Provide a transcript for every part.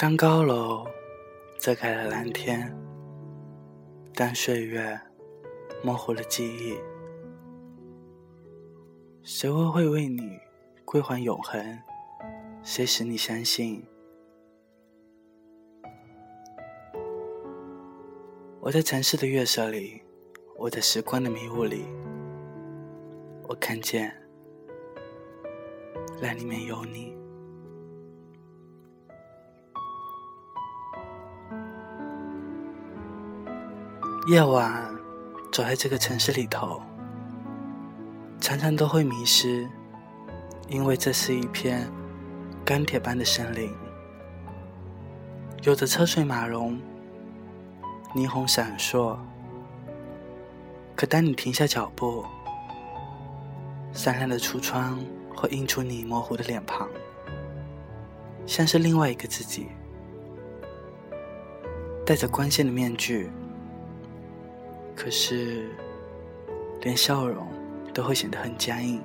当高楼遮盖了蓝天，当岁月模糊了记忆，谁会会为你归还永恒？谁使你相信？我在城市的月色里，我在时光的迷雾里，我看见那里面有你。夜晚，走在这个城市里头，常常都会迷失，因为这是一片钢铁般的森林，有着车水马龙、霓虹闪烁。可当你停下脚步，闪亮的橱窗会映出你模糊的脸庞，像是另外一个自己，戴着光线的面具。可是，连笑容都会显得很僵硬。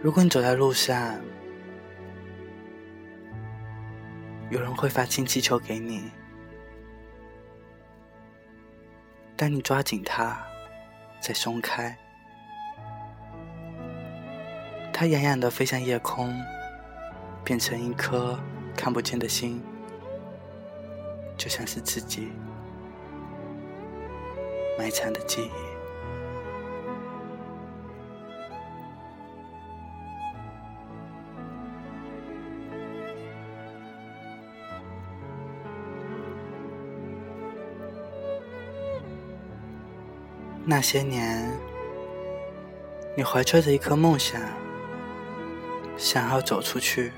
如果你走在路上，有人会发氢气球给你，当你抓紧它，再松开，它远远的飞向夜空。变成一颗看不见的心，就像是自己埋藏的记忆。那些年，你怀揣着一颗梦想，想要走出去。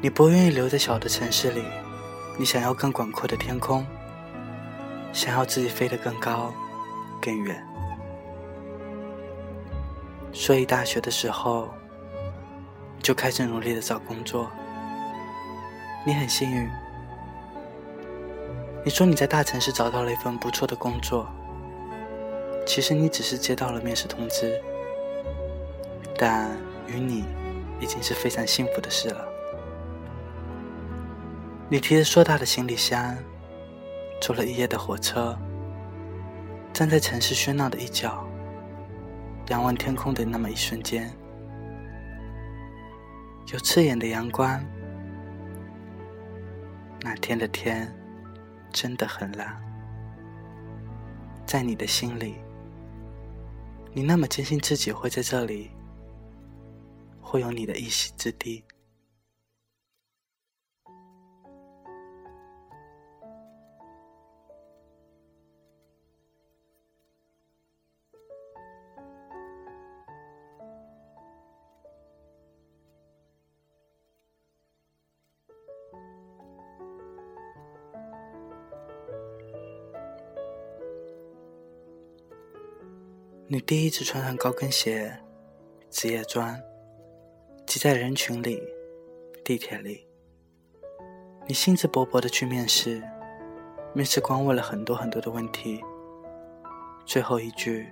你不愿意留在小的城市里，你想要更广阔的天空，想要自己飞得更高、更远。所以大学的时候，就开始努力的找工作。你很幸运，你说你在大城市找到了一份不错的工作，其实你只是接到了面试通知，但与你已经是非常幸福的事了。你提着硕大的行李箱，坐了一夜的火车，站在城市喧闹的一角，仰望天空的那么一瞬间，有刺眼的阳光。那天的天真的很蓝，在你的心里，你那么坚信自己会在这里，会有你的一席之地。你第一次穿上高跟鞋、职业装，挤在人群里、地铁里，你兴致勃勃的去面试，面试官问了很多很多的问题，最后一句：“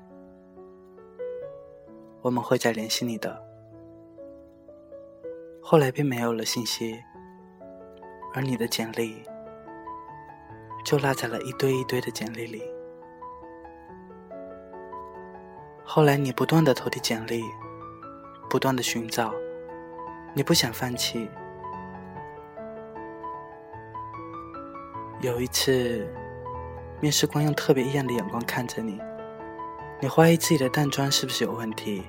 我们会再联系你的。”后来便没有了信息，而你的简历就落在了一堆一堆的简历里。后来，你不断的投递简历，不断的寻找，你不想放弃。有一次，面试官用特别异样的眼光看着你，你怀疑自己的淡妆是不是有问题，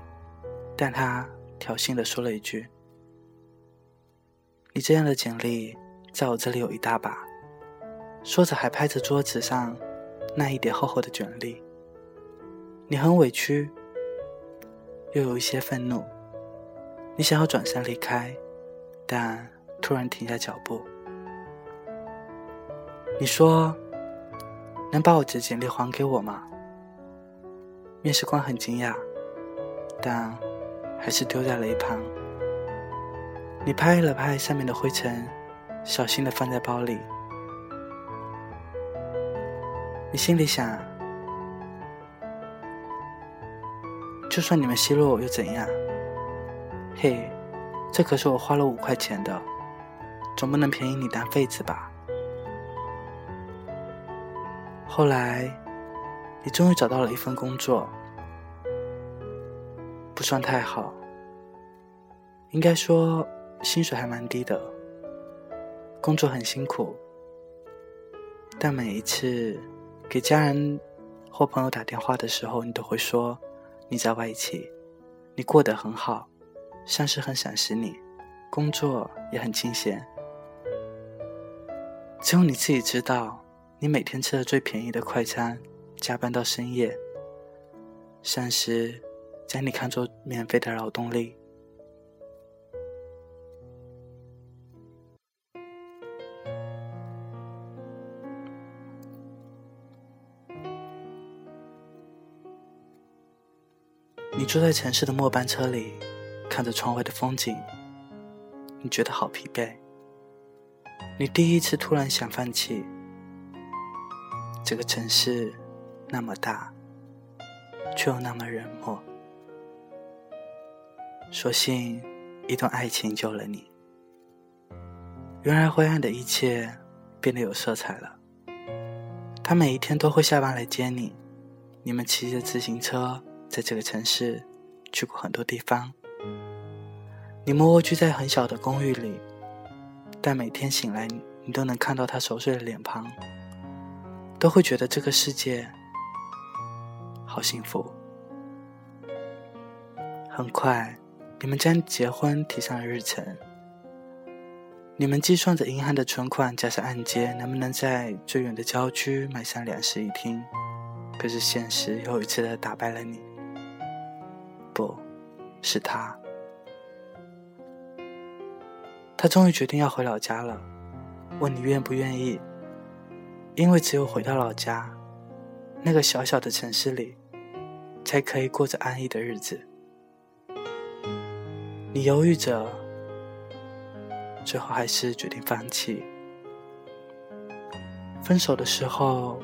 但他挑衅的说了一句：“你这样的简历，在我这里有一大把。”说着还拍着桌子上那一叠厚厚的简历。你很委屈，又有一些愤怒。你想要转身离开，但突然停下脚步。你说：“能把我的简历还给我吗？”面试官很惊讶，但还是丢在了一旁。你拍了拍上面的灰尘，小心的放在包里。你心里想。就算你们奚落我又怎样？嘿，这可是我花了五块钱的，总不能便宜你当废子吧？后来，你终于找到了一份工作，不算太好，应该说薪水还蛮低的，工作很辛苦，但每一次给家人或朋友打电话的时候，你都会说你在外企，你过得很好，上司很赏识你，工作也很清闲，只有你自己知道。你每天吃的最便宜的快餐，加班到深夜，上司将你看作免费的劳动力。你坐在城市的末班车里，看着窗外的风景，你觉得好疲惫。你第一次突然想放弃。这个城市那么大，却又那么冷漠。所幸一段爱情救了你。原来灰暗的一切变得有色彩了。他每一天都会下班来接你，你们骑着自行车在这个城市去过很多地方。你们蜗居在很小的公寓里，但每天醒来你都能看到他熟睡的脸庞。都会觉得这个世界好幸福。很快，你们将结婚提上了日程。你们计算着银行的存款加上按揭，能不能在最远的郊区买上两室一厅？可是现实又一次的打败了你。不，是他。他终于决定要回老家了，问你愿不愿意。因为只有回到老家，那个小小的城市里，才可以过着安逸的日子。你犹豫着，最后还是决定放弃。分手的时候，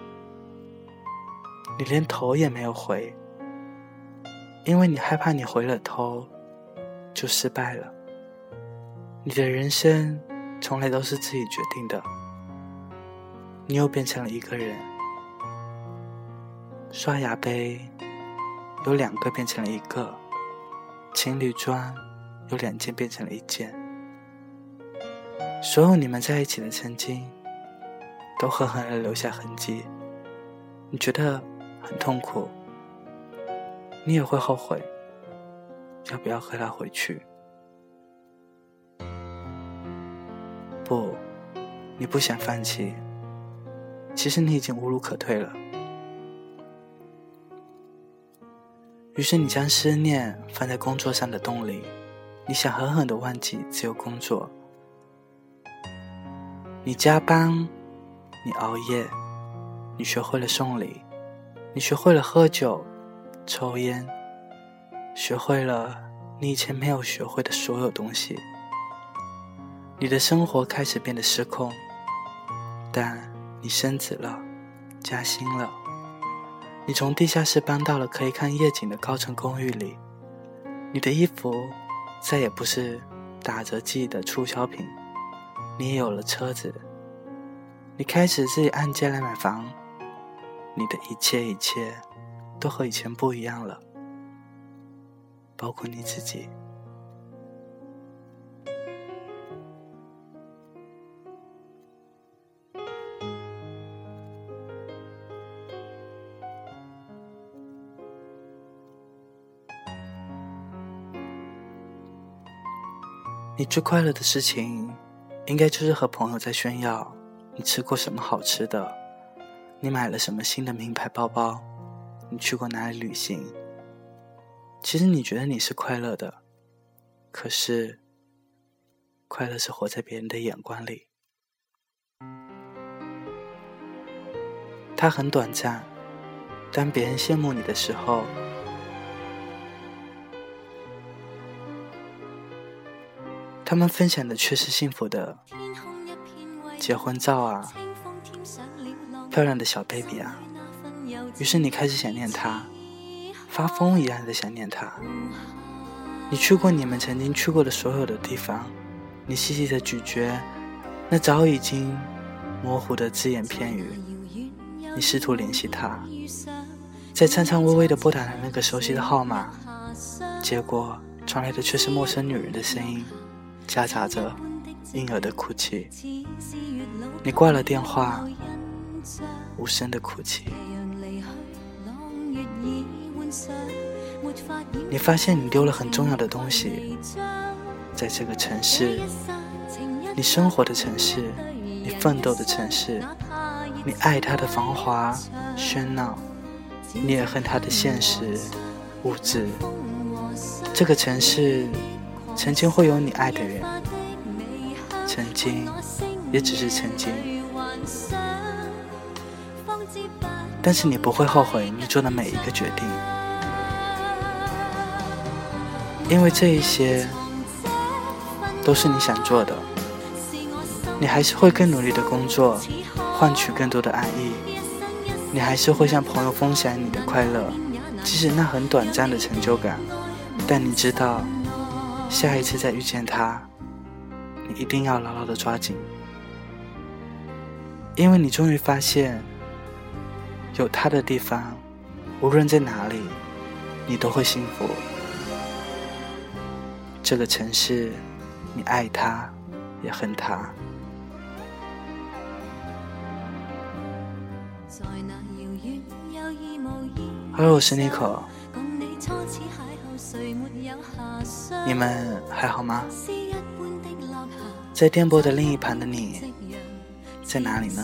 你连头也没有回，因为你害怕你回了头就失败了。你的人生从来都是自己决定的。你又变成了一个人，刷牙杯有两个变成了一个，情侣装有两件变成了一件，所有你们在一起的曾经，都狠狠的留下痕迹。你觉得很痛苦，你也会后悔，要不要和他回去？不，你不想放弃。其实你已经无路可退了，于是你将思念放在工作上的动力，你想狠狠的忘记只有工作。你加班，你熬夜，你学会了送礼，你学会了喝酒、抽烟，学会了你以前没有学会的所有东西。你的生活开始变得失控，但。你升职了，加薪了。你从地下室搬到了可以看夜景的高层公寓里。你的衣服再也不是打折季的促销品。你也有了车子。你开始自己按揭来买房。你的一切一切都和以前不一样了，包括你自己。你最快乐的事情，应该就是和朋友在炫耀你吃过什么好吃的，你买了什么新的名牌包包，你去过哪里旅行。其实你觉得你是快乐的，可是，快乐是活在别人的眼光里，它很短暂。当别人羡慕你的时候。他们分享的却是幸福的结婚照啊，漂亮的小 baby 啊。于是你开始想念他，发疯一样的想念他。你去过你们曾经去过的所有的地方，你细细的咀嚼那早已经模糊的只言片语，你试图联系他，在颤颤巍巍的拨打了那个熟悉的号码，结果传来的却是陌生女人的声音，夹杂着婴儿的哭泣。你挂了电话，无声的哭泣。你发现你丢了很重要的东西，在这个城市，你生活的城市，你奋斗的城市，你爱它的繁华喧闹，你也恨它的现实物质。这个城市曾经会有你爱的人，曾经也只是曾经，但是你不会后悔你做的每一个决定。因为这一些都是你想做的，你还是会更努力的工作，换取更多的爱意。你还是会向朋友分享你的快乐，即使那很短暂的成就感。但你知道，下一次再遇见他，你一定要牢牢的抓紧，因为你终于发现，有他的地方，无论在哪里，你都会幸福。这个城市，你爱他，也恨他。Hello，我是 Nico，你们还好吗？在电波的另一旁的你，在哪里呢？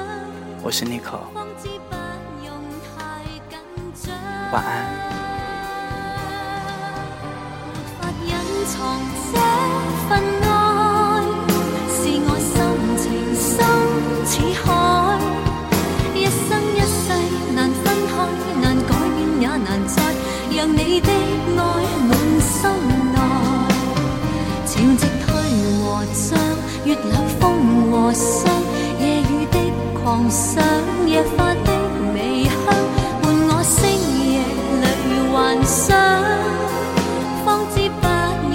我心里可方知不用太紧张没法隐藏这份爱是我深情深似海一生一世难分开难改变也难再让你的爱满心内。潮汐退和涨月冷风和霜狂想，夜花的微香，伴我星夜里幻想，方知不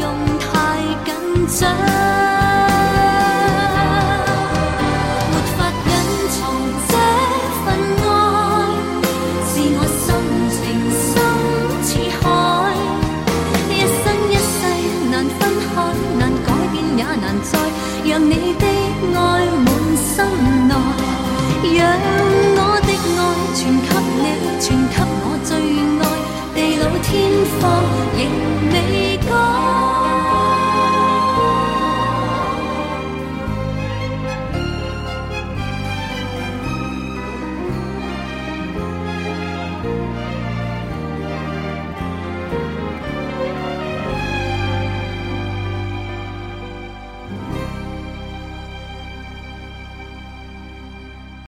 用太紧张。